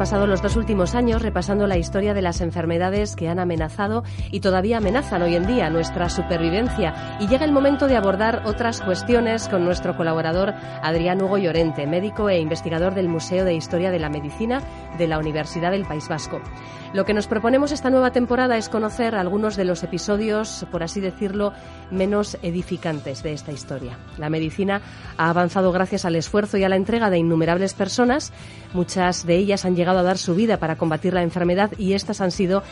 Los dos últimos años repasando la historia de las enfermedades que han amenazado y todavía amenazan hoy en día nuestra supervivencia. Y llega el momento de abordar otras cuestiones con nuestro colaborador Adrián Hugo Llorente, médico e investigador del Museo de Historia de la Medicina de la Universidad del País Vasco. Lo que nos proponemos esta nueva temporada es conocer algunos de los episodios, por así decirlo, menos edificantes de esta historia. La medicina ha avanzado gracias al esfuerzo y a la entrega de innumerables personas. Muchas de ellas han llegado a dar su vida para combatir la enfermedad y estas han sido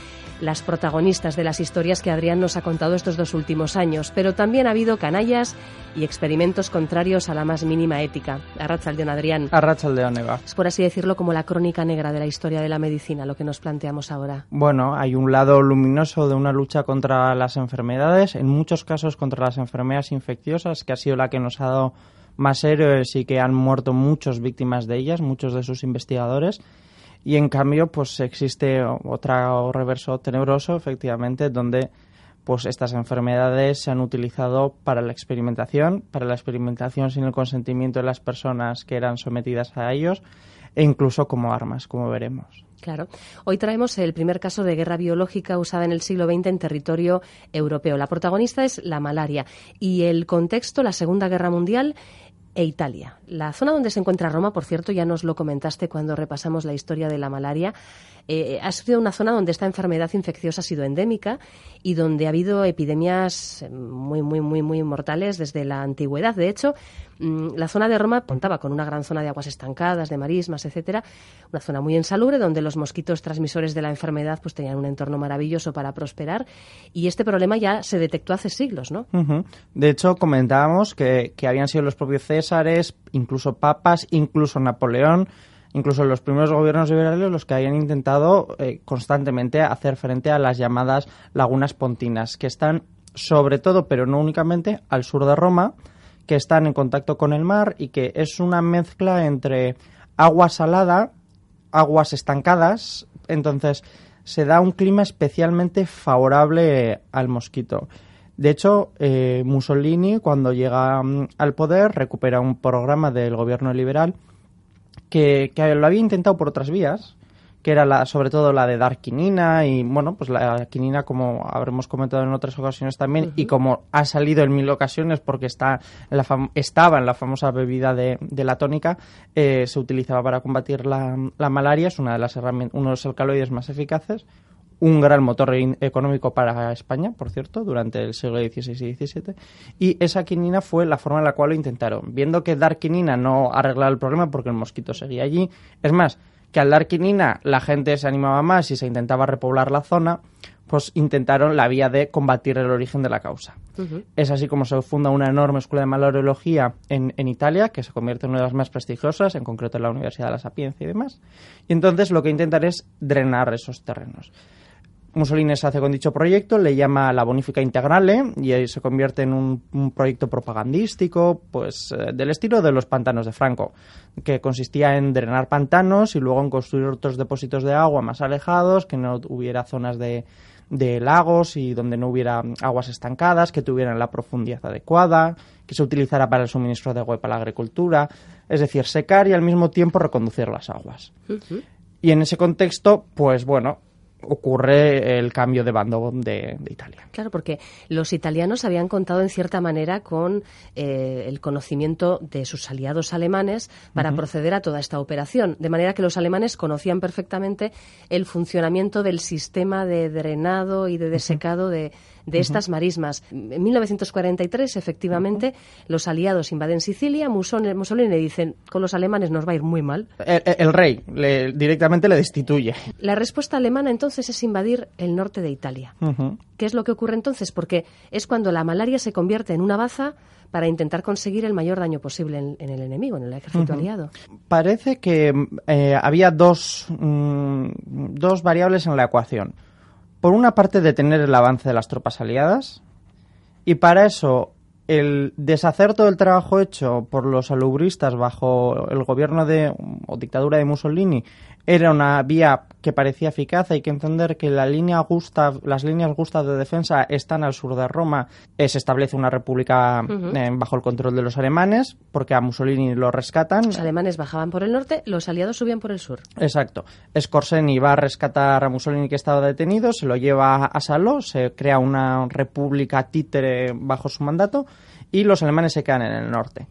las protagonistas de las historias que Adrián nos ha contado estos dos últimos años. Pero también ha habido canallas y experimentos contrarios a la más mínima ética. Arrachaldeón, Adrián. Arrachaldeón, Eva. Es por así decirlo como la crónica negra de la historia de la medicina, lo que nos planteamos ahora. Bueno, hay un lado luminoso de una lucha contra las enfermedades, en muchos casos contra las enfermedades infecciosas, que ha sido la que nos ha dado más héroes y que han muerto muchas víctimas de ellas, muchos de sus investigadores y en cambio pues existe otro reverso tenebroso efectivamente donde pues estas enfermedades se han utilizado para la experimentación, para la experimentación sin el consentimiento de las personas que eran sometidas a ellos e incluso como armas, como veremos. Claro. Hoy traemos el primer caso de guerra biológica usada en el siglo XX en territorio europeo. La protagonista es la malaria y el contexto, la Segunda Guerra Mundial e Italia. La zona donde se encuentra Roma, por cierto, ya nos lo comentaste cuando repasamos la historia de la malaria, eh, ha sido una zona donde esta enfermedad infecciosa ha sido endémica y donde ha habido epidemias muy, muy, muy, muy mortales desde la antigüedad. De hecho, la zona de Roma contaba con una gran zona de aguas estancadas, de marismas, etcétera, una zona muy insalubre donde los mosquitos transmisores de la enfermedad pues tenían un entorno maravilloso para prosperar y este problema ya se detectó hace siglos, ¿no? De hecho, comentábamos que, habían sido los propios Césares, incluso papas, incluso Napoleón, incluso los primeros gobiernos liberales los que hayan intentado eh, constantemente hacer frente a las llamadas lagunas pontinas, que están sobre todo, pero no únicamente, al sur de Roma, que están en contacto con el mar y que es una mezcla entre agua salada, aguas estancadas, entonces se da un clima especialmente favorable al mosquito. De hecho, eh, Mussolini, cuando llega mm, al poder, recupera un programa del gobierno liberal que, lo había intentado por otras vías, que era la, sobre todo la de dar quinina y bueno, pues la quinina como habremos comentado en otras ocasiones también y como ha salido en mil ocasiones porque está la estaba en la famosa bebida de, la tónica, eh, se utilizaba para combatir la, la malaria, es una de las uno de los alcaloides más eficaces, un gran motor económico para España, por cierto, durante el siglo XVI y XVII. Y esa quinina fue la forma en la cual lo intentaron. Viendo que dar quinina no arreglaba el problema porque el mosquito seguía allí. Es más, que al dar quinina la gente se animaba más y se intentaba repoblar la zona, pues intentaron la vía de combatir el origen de la causa. Es así como se funda una enorme escuela de malariología en, en, Italia, que se convierte en una de las más prestigiosas, en concreto en la Universidad de la Sapiencia y demás. Y entonces lo que intentan es drenar esos terrenos. Mussolini se hace con dicho proyecto, le llama la Bonifica Integrale y ahí se convierte en un, proyecto propagandístico, pues eh, del estilo de los pantanos de Franco, que consistía en drenar pantanos y luego en construir otros depósitos de agua más alejados, que no hubiera zonas de, lagos y donde no hubiera aguas estancadas, que tuvieran la profundidad adecuada, que se utilizara para el suministro de agua y para la agricultura, es decir, secar y al mismo tiempo reconducir las aguas. Y en ese contexto, pues bueno, ocurre el cambio de bando de, Italia. Claro, porque los italianos habían contado en cierta manera con eh, el conocimiento de sus aliados alemanes para proceder a toda esta operación, de manera que los alemanes conocían perfectamente el funcionamiento del sistema de drenado y de desecado de, de estas marismas. En 1943, efectivamente, los aliados invaden Sicilia, Mussolini le dicen, con los alemanes nos va a ir muy mal. El, rey le, directamente le destituye. La respuesta alemana entonces es invadir el norte de Italia. ¿Qué es lo que ocurre entonces? Porque es cuando la malaria se convierte en una baza para intentar conseguir el mayor daño posible en, el enemigo, en el ejército aliado. Parece que eh, había dos, mm, dos variables en la ecuación. Por una parte, detener el avance de las tropas aliadas, y para eso el deshacer todo el trabajo hecho por los alubristas bajo el gobierno de o dictadura de Mussolini era una vía que parecía eficaz. Hay que entender que la línea Gustav, las líneas Gustav de defensa están al sur de Roma. Eh, se establece una república eh, bajo el control de los alemanes, porque a Mussolini lo rescatan. Los alemanes bajaban por el norte, los aliados subían por el sur. Exacto. Scorseni va a rescatar a Mussolini que estaba detenido, se lo lleva a Salò, se crea una república títere bajo su mandato y los alemanes se quedan en el norte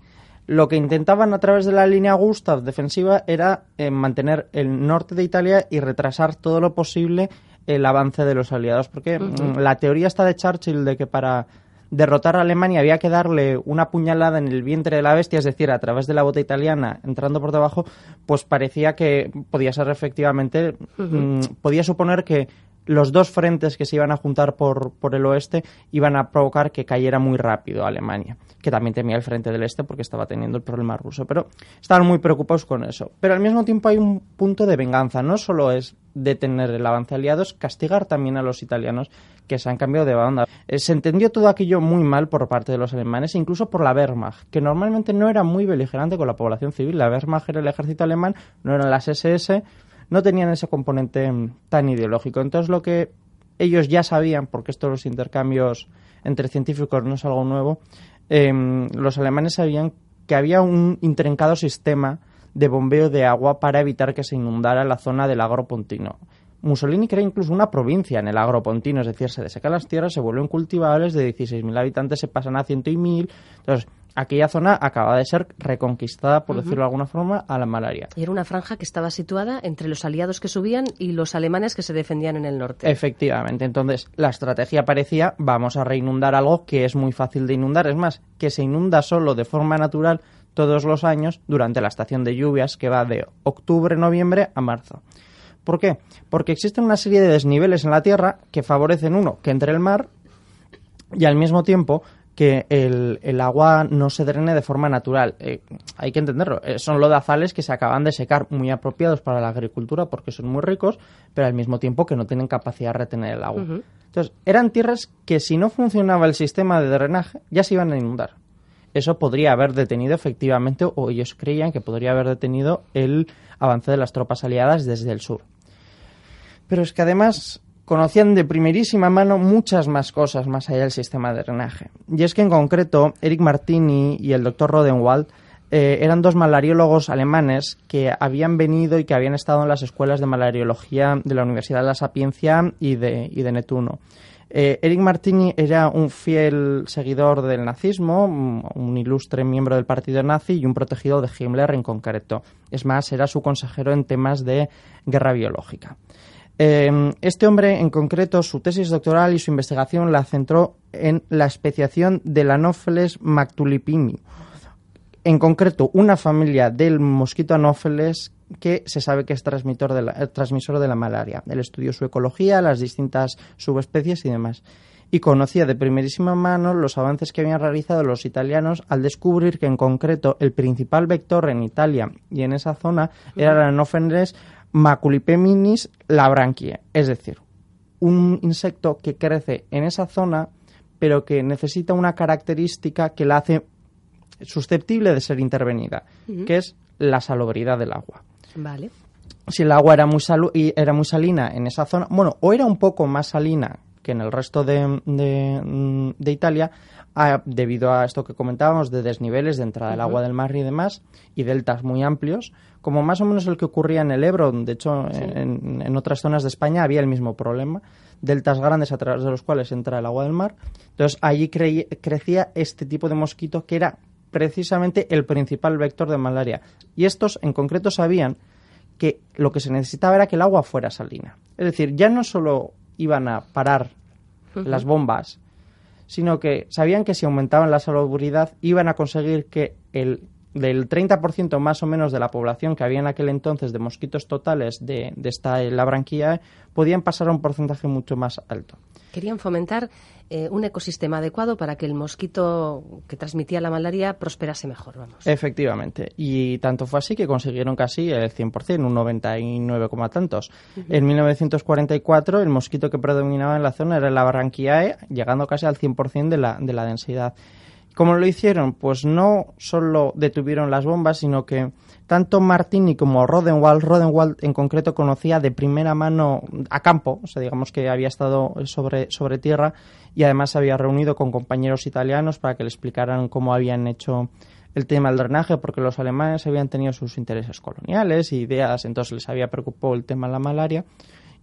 lo que intentaban a través de la línea Gustav defensiva era eh, mantener el norte de Italia y retrasar todo lo posible el avance de los aliados. Porque mm, la teoría está de Churchill de que para derrotar a Alemania había que darle una puñalada en el vientre de la bestia, es decir, a través de la bota italiana, entrando por debajo, pues parecía que podía ser efectivamente, mm, podía suponer que los dos frentes que se iban a juntar por, por el oeste iban a provocar que cayera muy rápido Alemania, que también temía el frente del este porque estaba teniendo el problema ruso. Pero estaban muy preocupados con eso. Pero al mismo tiempo hay un punto de venganza. No solo es detener el avance aliado, es castigar también a los italianos que se han cambiado de banda. Eh, se entendió todo aquello muy mal por parte de los alemanes, incluso por la Wehrmacht, que normalmente no era muy beligerante con la población civil. La Wehrmacht era el ejército alemán, no eran las SS no tenían ese componente mm, tan ideológico. Entonces lo que ellos ya sabían, porque estos los intercambios entre científicos no es algo nuevo, em, los alemanes sabían que había un intrincado sistema de bombeo de agua para evitar que se inundara la zona del agropontino. Mussolini crea incluso una provincia en el agropontino, es decir, se desecan las tierras, se vuelven cultivables, de 16.000 habitantes se pasan a 100.000. Entonces, aquella zona acaba de ser reconquistada, por decirlo de alguna forma, a la malaria. Y era una franja que estaba situada entre los aliados que subían y los alemanes que se defendían en el norte. Efectivamente. Entonces, la estrategia parecía, vamos a reinundar algo que es muy fácil de inundar. Es más, que se inunda solo de forma natural todos los años durante la estación de lluvias que va de octubre-noviembre a marzo. ¿Por qué? Porque existen una serie de desniveles en la Tierra que favorecen, uno, que entre el mar y al mismo tiempo que el, agua no se drene de forma natural. Eh, hay que entenderlo. Eh, son lodazales que se acaban de secar, muy apropiados para la agricultura porque son muy ricos, pero al mismo tiempo que no tienen capacidad de retener el agua. Entonces, eran tierras que si no funcionaba el sistema de drenaje, ya se iban a inundar. Eso podría haber detenido efectivamente, o ellos creían que podría haber detenido el avance de las tropas aliadas desde el sur. Pero es que además conocían de primerísima mano muchas más cosas más allá del sistema de drenaje. Y es que en concreto, Eric Martini y el doctor Rodenwald eh, eran dos malariólogos alemanes que habían venido y que habían estado en las escuelas de malariología de la Universidad de la Sapiencia y de, y de Netuno. Eh, Eric Martini era un fiel seguidor del nazismo, un ilustre miembro del partido nazi y un protegido de Himmler en concreto. Es más, era su consejero en temas de guerra biológica. Em, este hombre, en concreto, su tesis doctoral y su investigación la centró en la especiación del Anopheles mactulipini. En concreto, una familia del mosquito Anopheles que se sabe que es transmisor de la, eh, transmisor de la malaria. Él estudió su ecología, las distintas subespecies y demás. Y conocía de primerísima mano los avances que habían realizado los italianos al descubrir que, en concreto, el principal vector en Italia y en esa zona era el Anopheles Maculipeminis labranquie, es decir, un insecto que crece en esa zona pero que necesita una característica que la hace susceptible de ser intervenida, que es la salubridad del agua. Vale. Si el agua era muy, era muy salina en esa zona, bueno, o era un poco más salina que en el resto de, de, Italia, debido a esto que comentábamos de desniveles de entrada del agua del mar y demás, y deltas muy amplios, como más o menos el que ocurría en el Ebro, de hecho en, otras zonas de España había el mismo problema, deltas grandes a través de los cuales entra el agua del mar. Entonces allí crecía este tipo de mosquito que era precisamente el principal vector de malaria. Y estos en concreto sabían que lo que se necesitaba era que el agua fuera salina. Es decir, ya no solo iban a parar las bombas sino que sabían que si aumentaban la salubridad iban a conseguir que el del 30% más o menos de la población que había en aquel entonces de mosquitos totales de, de esta la branquia podían pasar a un porcentaje mucho más alto. Querían fomentar eh, un ecosistema adecuado para que el mosquito que transmitía la malaria prosperase mejor, vamos. Efectivamente. Y tanto fue así que consiguieron casi el 100%, un 99, tantos. En 1944 el mosquito que predominaba en la zona era la Barranquiae, llegando casi al 100% de la, de la densidad. ¿Cómo lo hicieron? Pues no solo detuvieron las bombas, sino que tanto Martini como Rodenwald, Rodenwald en concreto conocía de primera mano a campo, o sea, digamos que había estado sobre, tierra y además se había reunido con compañeros italianos para que le explicaran cómo habían hecho el tema del drenaje, porque los alemanes habían tenido sus intereses coloniales y ideas, entonces les había preocupado el tema de la malaria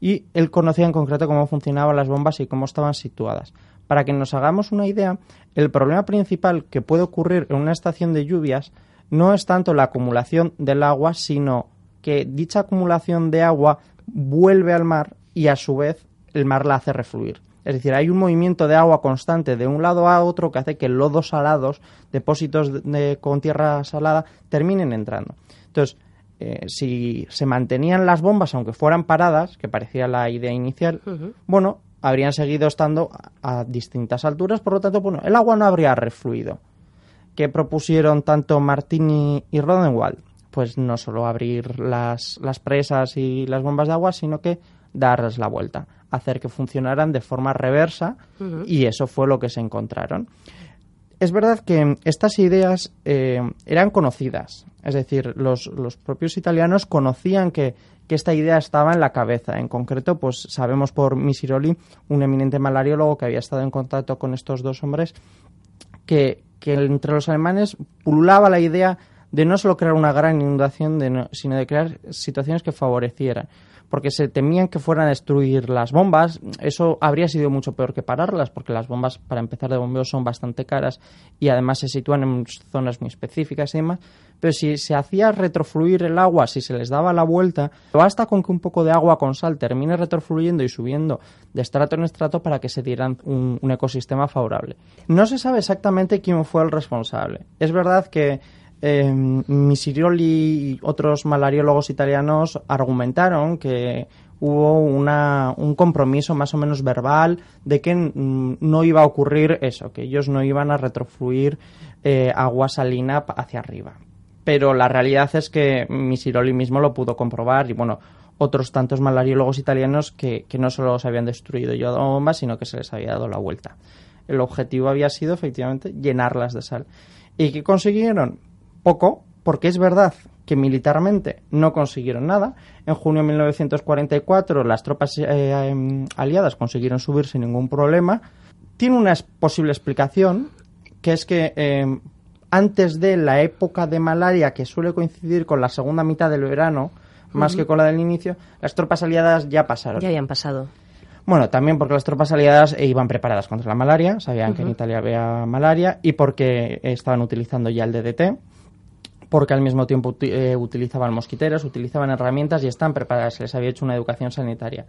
y él conocía en concreto cómo funcionaban las bombas y cómo estaban situadas. Para que nos hagamos una idea, el problema principal que puede ocurrir en una estación de lluvias no es tanto la acumulación del agua, sino que dicha acumulación de agua vuelve al mar y a su vez el mar la hace refluir. Es decir, hay un movimiento de agua constante de un lado a otro que hace que lodos salados, depósitos con tierra salada, terminen entrando. Entonces, eh, si se mantenían las bombas, aunque fueran paradas, que parecía la idea inicial, bueno, habrían seguido estando a, distintas alturas, por lo tanto, bueno, el agua no habría refluido. ¿Qué propusieron tanto Martini y Rodenwald? Pues no solo abrir las, las presas y las bombas de agua, sino que darles la vuelta, hacer que funcionaran de forma reversa y eso fue lo que se encontraron. Es verdad que estas ideas eh, eran conocidas, es decir, los, los propios italianos conocían que que esta idea estaba en la cabeza. En concreto, pues sabemos por Misiroli, un eminente malariólogo que había estado en contacto con estos dos hombres, que, entre los alemanes pululaba la idea de no solo crear una gran inundación, sino de crear situaciones que favorecieran porque se temían que fueran a destruir las bombas. Eso habría sido mucho peor que pararlas, porque las bombas, para empezar de bombeo, son bastante caras y además se sitúan en zonas muy específicas y demás. Pero si se hacía retrofluir el agua, si se les daba la vuelta, basta con que un poco de agua con sal termine retrofluyendo y subiendo de estrato en estrato para que se dieran un, un ecosistema favorable. No se sabe exactamente quién fue el responsable. Es verdad que eh, Misirioli y otros malariólogos italianos argumentaron que hubo una, un compromiso más o menos verbal de que no iba a ocurrir eso, que ellos no iban a retrofluir eh, agua salina hacia arriba. Pero la realidad es que Misiroli mismo lo pudo comprobar y bueno, otros tantos malariólogos italianos que, que no solo se habían destruido yo bombas, sino que se les había dado la vuelta. El objetivo había sido efectivamente llenarlas de sal. ¿Y qué consiguieron? Poco, porque es verdad que militarmente no consiguieron nada. En junio de 1944 las tropas eh, em, aliadas consiguieron subir sin ningún problema. Tiene una posible explicación, que es que em, antes de la época de malaria, que suele coincidir con la segunda mitad del verano, más que con la del inicio, las tropas aliadas ya pasaron. Ya habían pasado. Bueno, también porque las tropas aliadas iban preparadas contra la malaria, sabían que en Italia había malaria y porque estaban utilizando ya el DDT porque al mismo tiempo eh, utilizaban mosquiteros, utilizaban herramientas y están preparadas, les había hecho una educación sanitaria.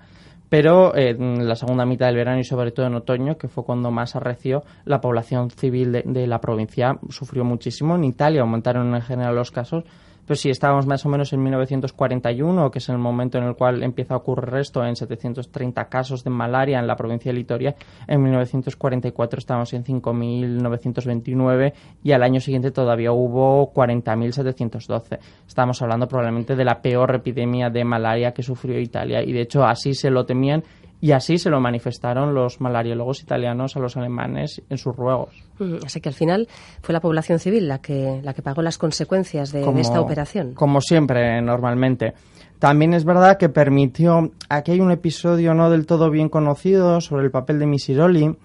Pero eh, en la segunda mitad del verano y sobre todo en otoño, que fue cuando más arreció, la población civil de, de la provincia sufrió muchísimo. En Italia aumentaron en general los casos, pero si estábamos más o menos en 1941, que es el momento en el cual empieza a ocurrir esto, en 730 casos de malaria en la provincia de Litoria, en 1944 estábamos en 5.929 y al año siguiente todavía hubo 40.712. Estamos hablando probablemente de la peor epidemia de malaria que sufrió Italia y de hecho así se lo temían y así se lo manifestaron los malariólogos italianos a los alemanes en sus ruegos. Así que al final fue la población civil la que, la que pagó las consecuencias de, esta operación. Como siempre, normalmente. También es verdad que permitió. Aquí hay un episodio no del todo bien conocido sobre el papel de Misiroli.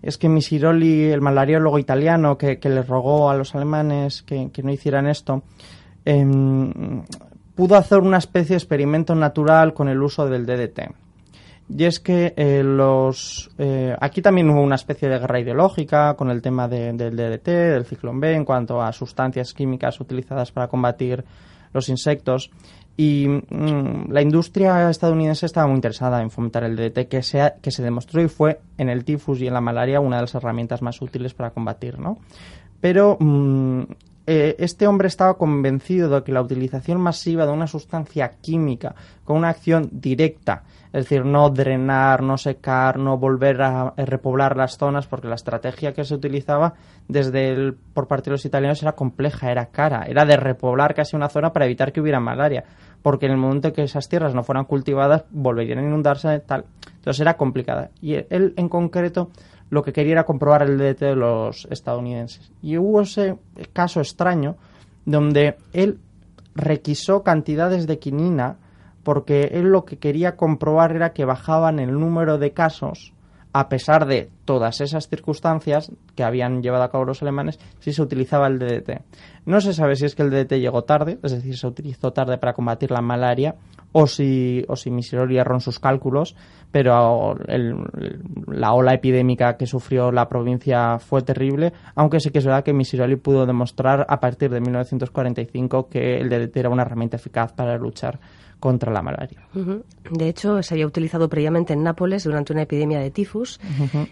Es que Misiroli, el malariólogo italiano que, que le rogó a los alemanes que, no hicieran esto, em, pudo hacer una especie de experimento natural con el uso del DDT y es que eh, los eh, aquí también hubo una especie de guerra ideológica con el tema del DDT, del ciclón B, en cuanto a sustancias químicas utilizadas para combatir los insectos. Y mm, la industria estadounidense estaba muy interesada en fomentar el DDT, que se, que se demostró y fue en el tifus y en la malaria una de las herramientas más útiles para combatir, ¿no? Pero mm, eh, este hombre estaba convencido de que la utilización masiva de una sustancia química con una acción directa, es decir, no drenar, no secar, no volver a, repoblar las zonas, porque la estrategia que se utilizaba desde el, por parte de los italianos era compleja, era cara, era de repoblar casi una zona para evitar que hubiera malaria porque en el momento en que esas tierras no fueran cultivadas volverían a inundarse tal. Entonces era complicada. Y él en concreto lo que quería era comprobar el DDT de los estadounidenses. Y hubo ese caso extraño donde él requisó cantidades de quinina porque él lo que quería comprobar era que bajaban el número de casos a pesar de todas esas circunstancias que habían llevado a cabo los alemanes, si se utilizaba el DDT. No se sabe si es que el DDT llegó tarde, es decir, se utilizó tarde para combatir la malaria, o si, o si erró en sus cálculos, pero la ola epidémica que sufrió la provincia fue terrible, aunque sí que es verdad que Misiroli pudo demostrar a partir de 1945 que el DDT era una herramienta eficaz para luchar contra la malaria. De hecho, se había utilizado previamente en Nápoles durante una epidemia de tifus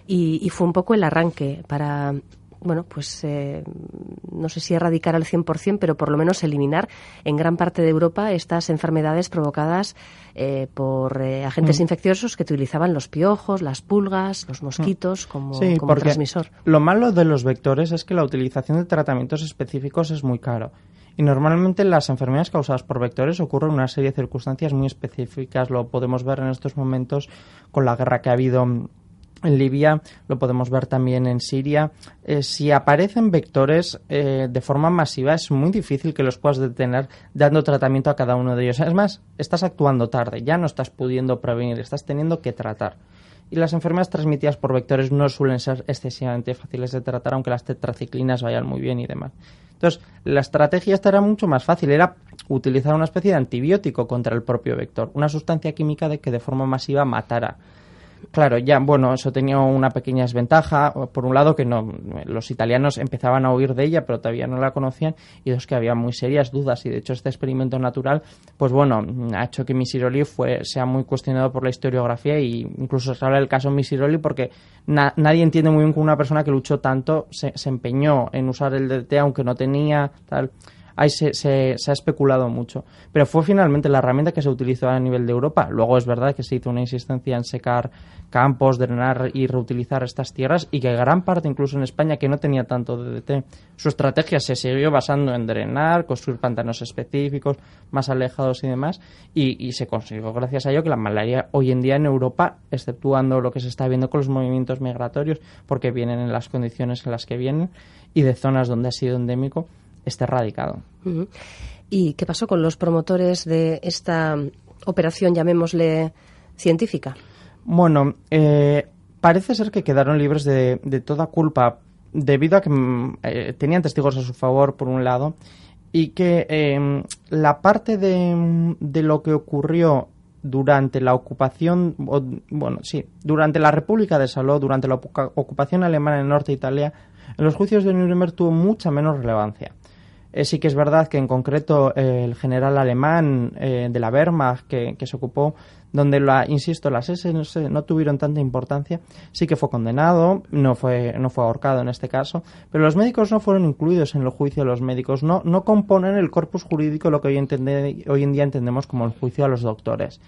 y, fue un poco el arranque para bueno, pues eh, no sé si erradicar al 100%, pero por lo menos eliminar en gran parte de Europa estas enfermedades provocadas eh, por eh, agentes mm. infecciosos que utilizaban los piojos, las pulgas, los mosquitos como, sí, como transmisor. Lo malo de los vectores es que la utilización de tratamientos específicos es muy caro. Y normalmente las enfermedades causadas por vectores ocurren en una serie de circunstancias muy específicas. Lo podemos ver en estos momentos con la guerra que ha habido en Libia, lo podemos ver también en Siria. Eh, si aparecen vectores eh, de forma masiva, es muy difícil que los puedas detener dando tratamiento a cada uno de ellos. Es más, estás actuando tarde, ya no estás pudiendo prevenir, estás teniendo que tratar y las enfermedades transmitidas por vectores no suelen ser excesivamente fáciles de tratar, aunque las tetraciclinas vayan muy bien y demás. Entonces, la estrategia esta era mucho más fácil, era utilizar una especie de antibiótico contra el propio vector, una sustancia química de que de forma masiva matara Claro, ya, bueno, eso tenía una pequeña desventaja. Por un lado, que no, los italianos empezaban a oír de ella, pero todavía no la conocían. Y dos, que había muy serias dudas. Y de hecho, este experimento natural, pues bueno, ha hecho que Misiroli fue, sea muy cuestionado por la historiografía. Y incluso se habla del caso Misiroli porque nadie entiende muy bien cómo una persona que luchó tanto se, se empeñó en usar el DT aunque no tenía tal ahí se, se, ha especulado mucho. Pero fue finalmente la herramienta que se utilizó a nivel de Europa. Luego es verdad que se hizo una insistencia en secar campos, drenar y reutilizar estas tierras y que gran parte, incluso en España, que no tenía tanto DDT, su estrategia se siguió basando en drenar, construir pantanos específicos, más alejados y demás, y, y se consiguió gracias a ello que la malaria hoy en día en Europa, exceptuando lo que se está viendo con los movimientos migratorios, porque vienen en las condiciones en las que vienen y de zonas donde ha sido endémico, esté erradicado. ¿Y qué pasó con los promotores de esta operación, llamémosle científica? Bueno, eh, parece ser que quedaron libres de, toda culpa debido a que mm, eh, tenían testigos a su favor, por un lado, y que em, la parte de, de, lo que ocurrió durante la ocupación, bueno, sí, durante la República de Saló, durante la ocupación alemana en Norte de Italia, en los juicios de Nuremberg tuvo mucha menos relevancia. Eh, sí que es verdad que en concreto eh, el general alemán eh, de la Wehrmacht que, se ocupó, donde, la, insisto, las SS no, tuvieron tanta importancia, sí que fue condenado, no fue, no fue ahorcado en este caso, pero los médicos no fueron incluidos en el juicio de los médicos, no, no componen el corpus jurídico lo que hoy, hoy en día entendemos como el juicio a los doctores.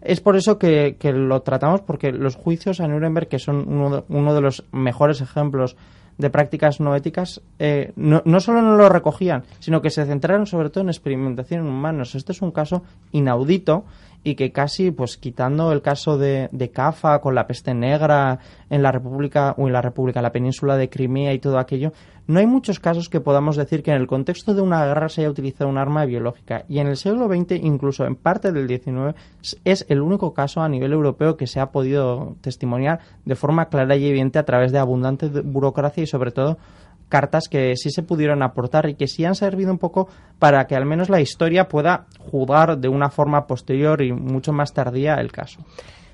Es por eso que, lo tratamos, porque los juicios a Nuremberg, que son uno de los mejores ejemplos de prácticas no éticas eh, no, no, solo no lo recogían, sino que se centraron sobre todo en experimentación en humanos. Este es un caso inaudito y que casi, pues quitando el caso de, de Cafa con la peste negra en la República o en la República, la península de Crimea y todo aquello, no hay muchos casos que podamos decir que en el contexto de una guerra se haya utilizado un arma biológica. Y en el siglo XX, incluso en parte del XIX, es el único caso a nivel europeo que se ha podido testimoniar de forma clara y evidente a través de abundante burocracia y sobre todo cartas que sí se pudieron aportar y que sí han servido un poco para que al menos la historia pueda jugar de una forma posterior y mucho más tardía el caso.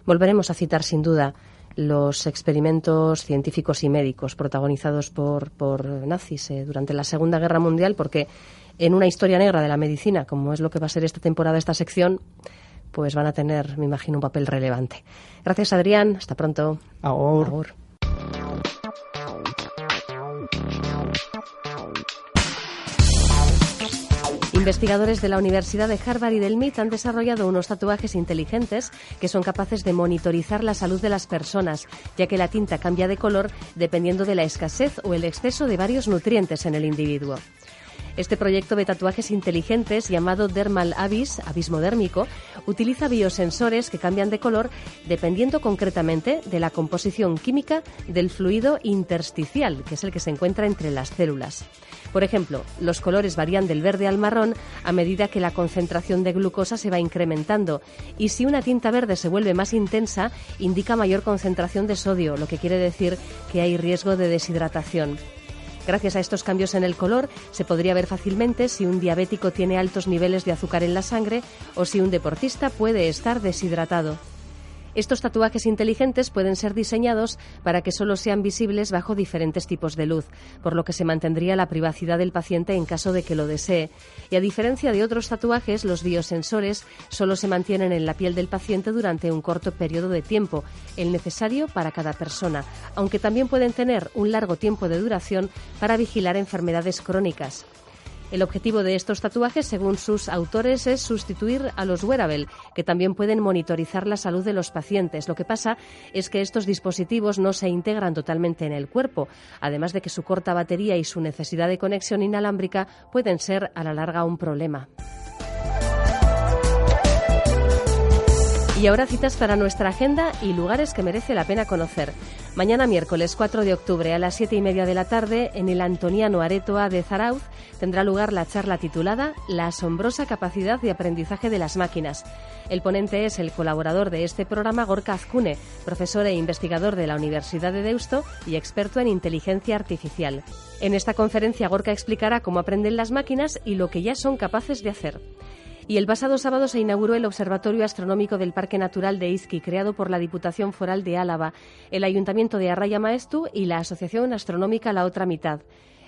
Volveremos a citar sin duda los experimentos científicos y médicos protagonizados por, por nazis eh, durante la Segunda Guerra Mundial porque en una historia negra de la medicina, como es lo que va a ser esta temporada, esta sección, pues van a tener, me imagino, un papel relevante. Gracias, Adrián. Hasta pronto. Agur. Investigadores de la Universidad de Harvard y del MIT han desarrollado unos tatuajes inteligentes que son capaces de monitorizar la salud de las personas, ya que la tinta cambia de color dependiendo de la escasez o el exceso de varios nutrientes en el individuo. Este proyecto de tatuajes inteligentes llamado Dermal Abyss, abismo dérmico, utiliza biosensores que cambian de color dependiendo concretamente de la composición química del fluido intersticial, que es el que se encuentra entre las células. Por ejemplo, los colores varían del verde al marrón a medida que la concentración de glucosa se va incrementando y si una tinta verde se vuelve más intensa, indica mayor concentración de sodio, lo que quiere decir que hay riesgo de deshidratación. Gracias a estos cambios en el color, se podría ver fácilmente si un diabético tiene altos niveles de azúcar en la sangre o si un deportista puede estar deshidratado. Estos tatuajes inteligentes pueden ser diseñados para que solo sean visibles bajo diferentes tipos de luz, por lo que se mantendría la privacidad del paciente en caso de que lo desee. Y a diferencia de otros tatuajes, los biosensores solo se mantienen en la piel del paciente durante un corto periodo de tiempo, el necesario para cada persona, aunque también pueden tener un largo tiempo de duración para vigilar enfermedades crónicas. El objetivo de estos tatuajes, según sus autores, es sustituir a los wearable, que también pueden monitorizar la salud de los pacientes. Lo que pasa es que estos dispositivos no se integran totalmente en el cuerpo, además de que su corta batería y su necesidad de conexión inalámbrica pueden ser a la larga un problema. Y ahora citas para nuestra agenda y lugares que merece la pena conocer. Mañana miércoles 4 de octubre a las 7 y media de la tarde en el Antoniano Aretoa de Zarauz tendrá lugar la charla titulada La asombrosa capacidad de aprendizaje de las máquinas. El ponente es el colaborador de este programa Gorka Azcune, profesor e investigador de la Universidad de Deusto y experto en inteligencia artificial. En esta conferencia Gorka explicará cómo aprenden las máquinas y lo que ya son capaces de hacer. Y el pasado sábado se inauguró el Observatorio Astronómico del Parque Natural de Izqui, creado por la Diputación Foral de Álava, el Ayuntamiento de Arraya Maestu y la Asociación Astronómica La Otra Mitad.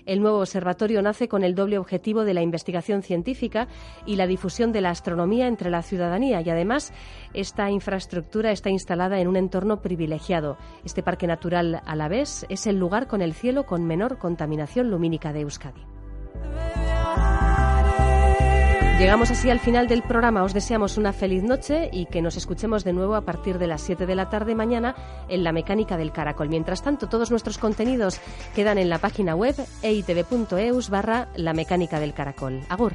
El nuevo observatorio nace con el doble objetivo de la investigación científica y la difusión de la astronomía entre la ciudadanía y además esta infraestructura está instalada en un entorno privilegiado. Este parque natural a la vez es el lugar con el cielo con menor contaminación lumínica de Euskadi. Llegamos así al final del programa. Os deseamos una feliz noche y que nos escuchemos de nuevo a partir de las 7 de la tarde mañana en La Mecánica del Caracol. Mientras tanto, todos nuestros contenidos quedan en la página web eitv.eus barra La Mecánica del Caracol. Agur.